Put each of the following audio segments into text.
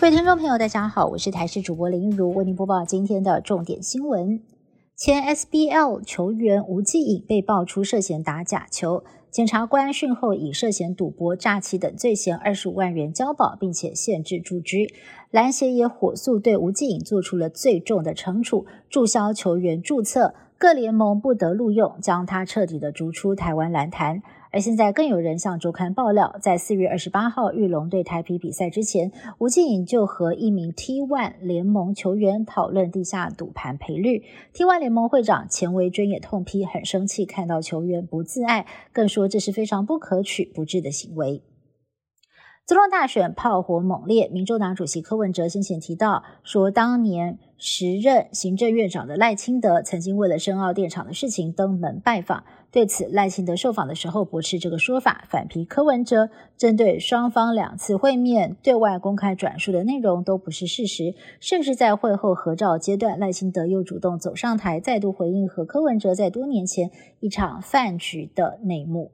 各位听众朋友，大家好，我是台视主播林如，为您播报今天的重点新闻。前 SBL 球员吴继颖被爆出涉嫌打假球，检察官讯后以涉嫌赌博、诈欺等罪嫌二十五万元交保，并且限制住居。篮协也火速对吴继颖做出了最重的惩处，注销球员注册，各联盟不得录用，将他彻底的逐出台湾篮坛。而现在更有人向周刊爆料，在四月二十八号玉龙对台皮比赛之前，吴敬颖就和一名 T1 联盟球员讨论地下赌盘赔率。T1 联盟会长钱维尊也痛批，很生气看到球员不自爱，更说这是非常不可取、不智的行为。总统大选炮火猛烈，民众党主席柯文哲先前提到说，当年时任行政院长的赖清德曾经为了深澳电厂的事情登门拜访。对此，赖清德受访的时候驳斥这个说法，反批柯文哲针对双方两次会面对外公开转述的内容都不是事实，甚至在会后合照阶段，赖清德又主动走上台，再度回应和柯文哲在多年前一场饭局的内幕。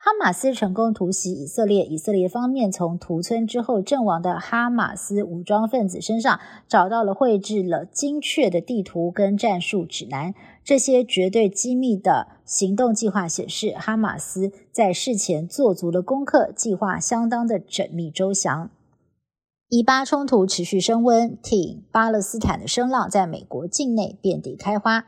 哈马斯成功突袭以色列，以色列方面从屠村之后阵亡的哈马斯武装分子身上找到了绘制了精确的地图跟战术指南。这些绝对机密的行动计划显示，哈马斯在事前做足了功课，计划相当的缜密周详。以巴冲突持续升温，挺巴勒斯坦的声浪在美国境内遍地开花。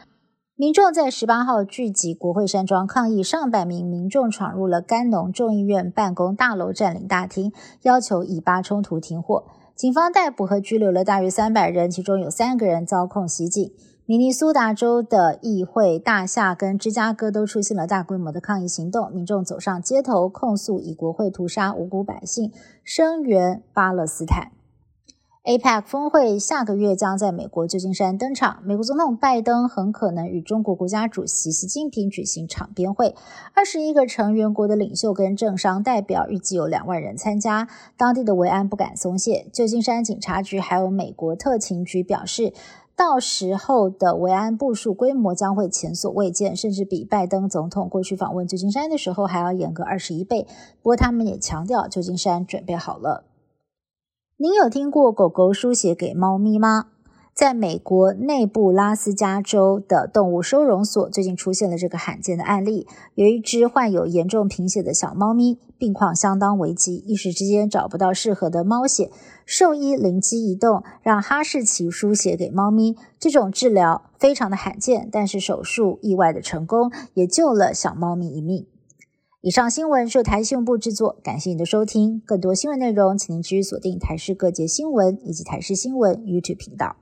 民众在十八号聚集国会山庄抗议，上百名民众闯入了甘农众议院办公大楼，占领大厅，要求以巴冲突停火。警方逮捕和拘留了大约三百人，其中有三个人遭控袭警。明尼苏达州的议会大厦跟芝加哥都出现了大规模的抗议行动，民众走上街头控诉以国会屠杀无辜百姓，声援巴勒斯坦。APEC 峰会下个月将在美国旧金山登场。美国总统拜登很可能与中国国家主席习近平举行场边会。二十一个成员国的领袖跟政商代表预计有两万人参加。当地的维安不敢松懈。旧金山警察局还有美国特勤局表示，到时候的维安部署规模将会前所未见，甚至比拜登总统过去访问旧金山的时候还要严格二十一倍。不过他们也强调，旧金山准备好了。您有听过狗狗书写给猫咪吗？在美国内布拉斯加州的动物收容所，最近出现了这个罕见的案例。有一只患有严重贫血的小猫咪，病况相当危急，一时之间找不到适合的猫血。兽医灵机一动，让哈士奇输血给猫咪。这种治疗非常的罕见，但是手术意外的成功，也救了小猫咪一命。以上新闻是台新闻部制作，感谢您的收听。更多新闻内容，请您继续锁定台视各界新闻以及台视新闻 YouTube 频道。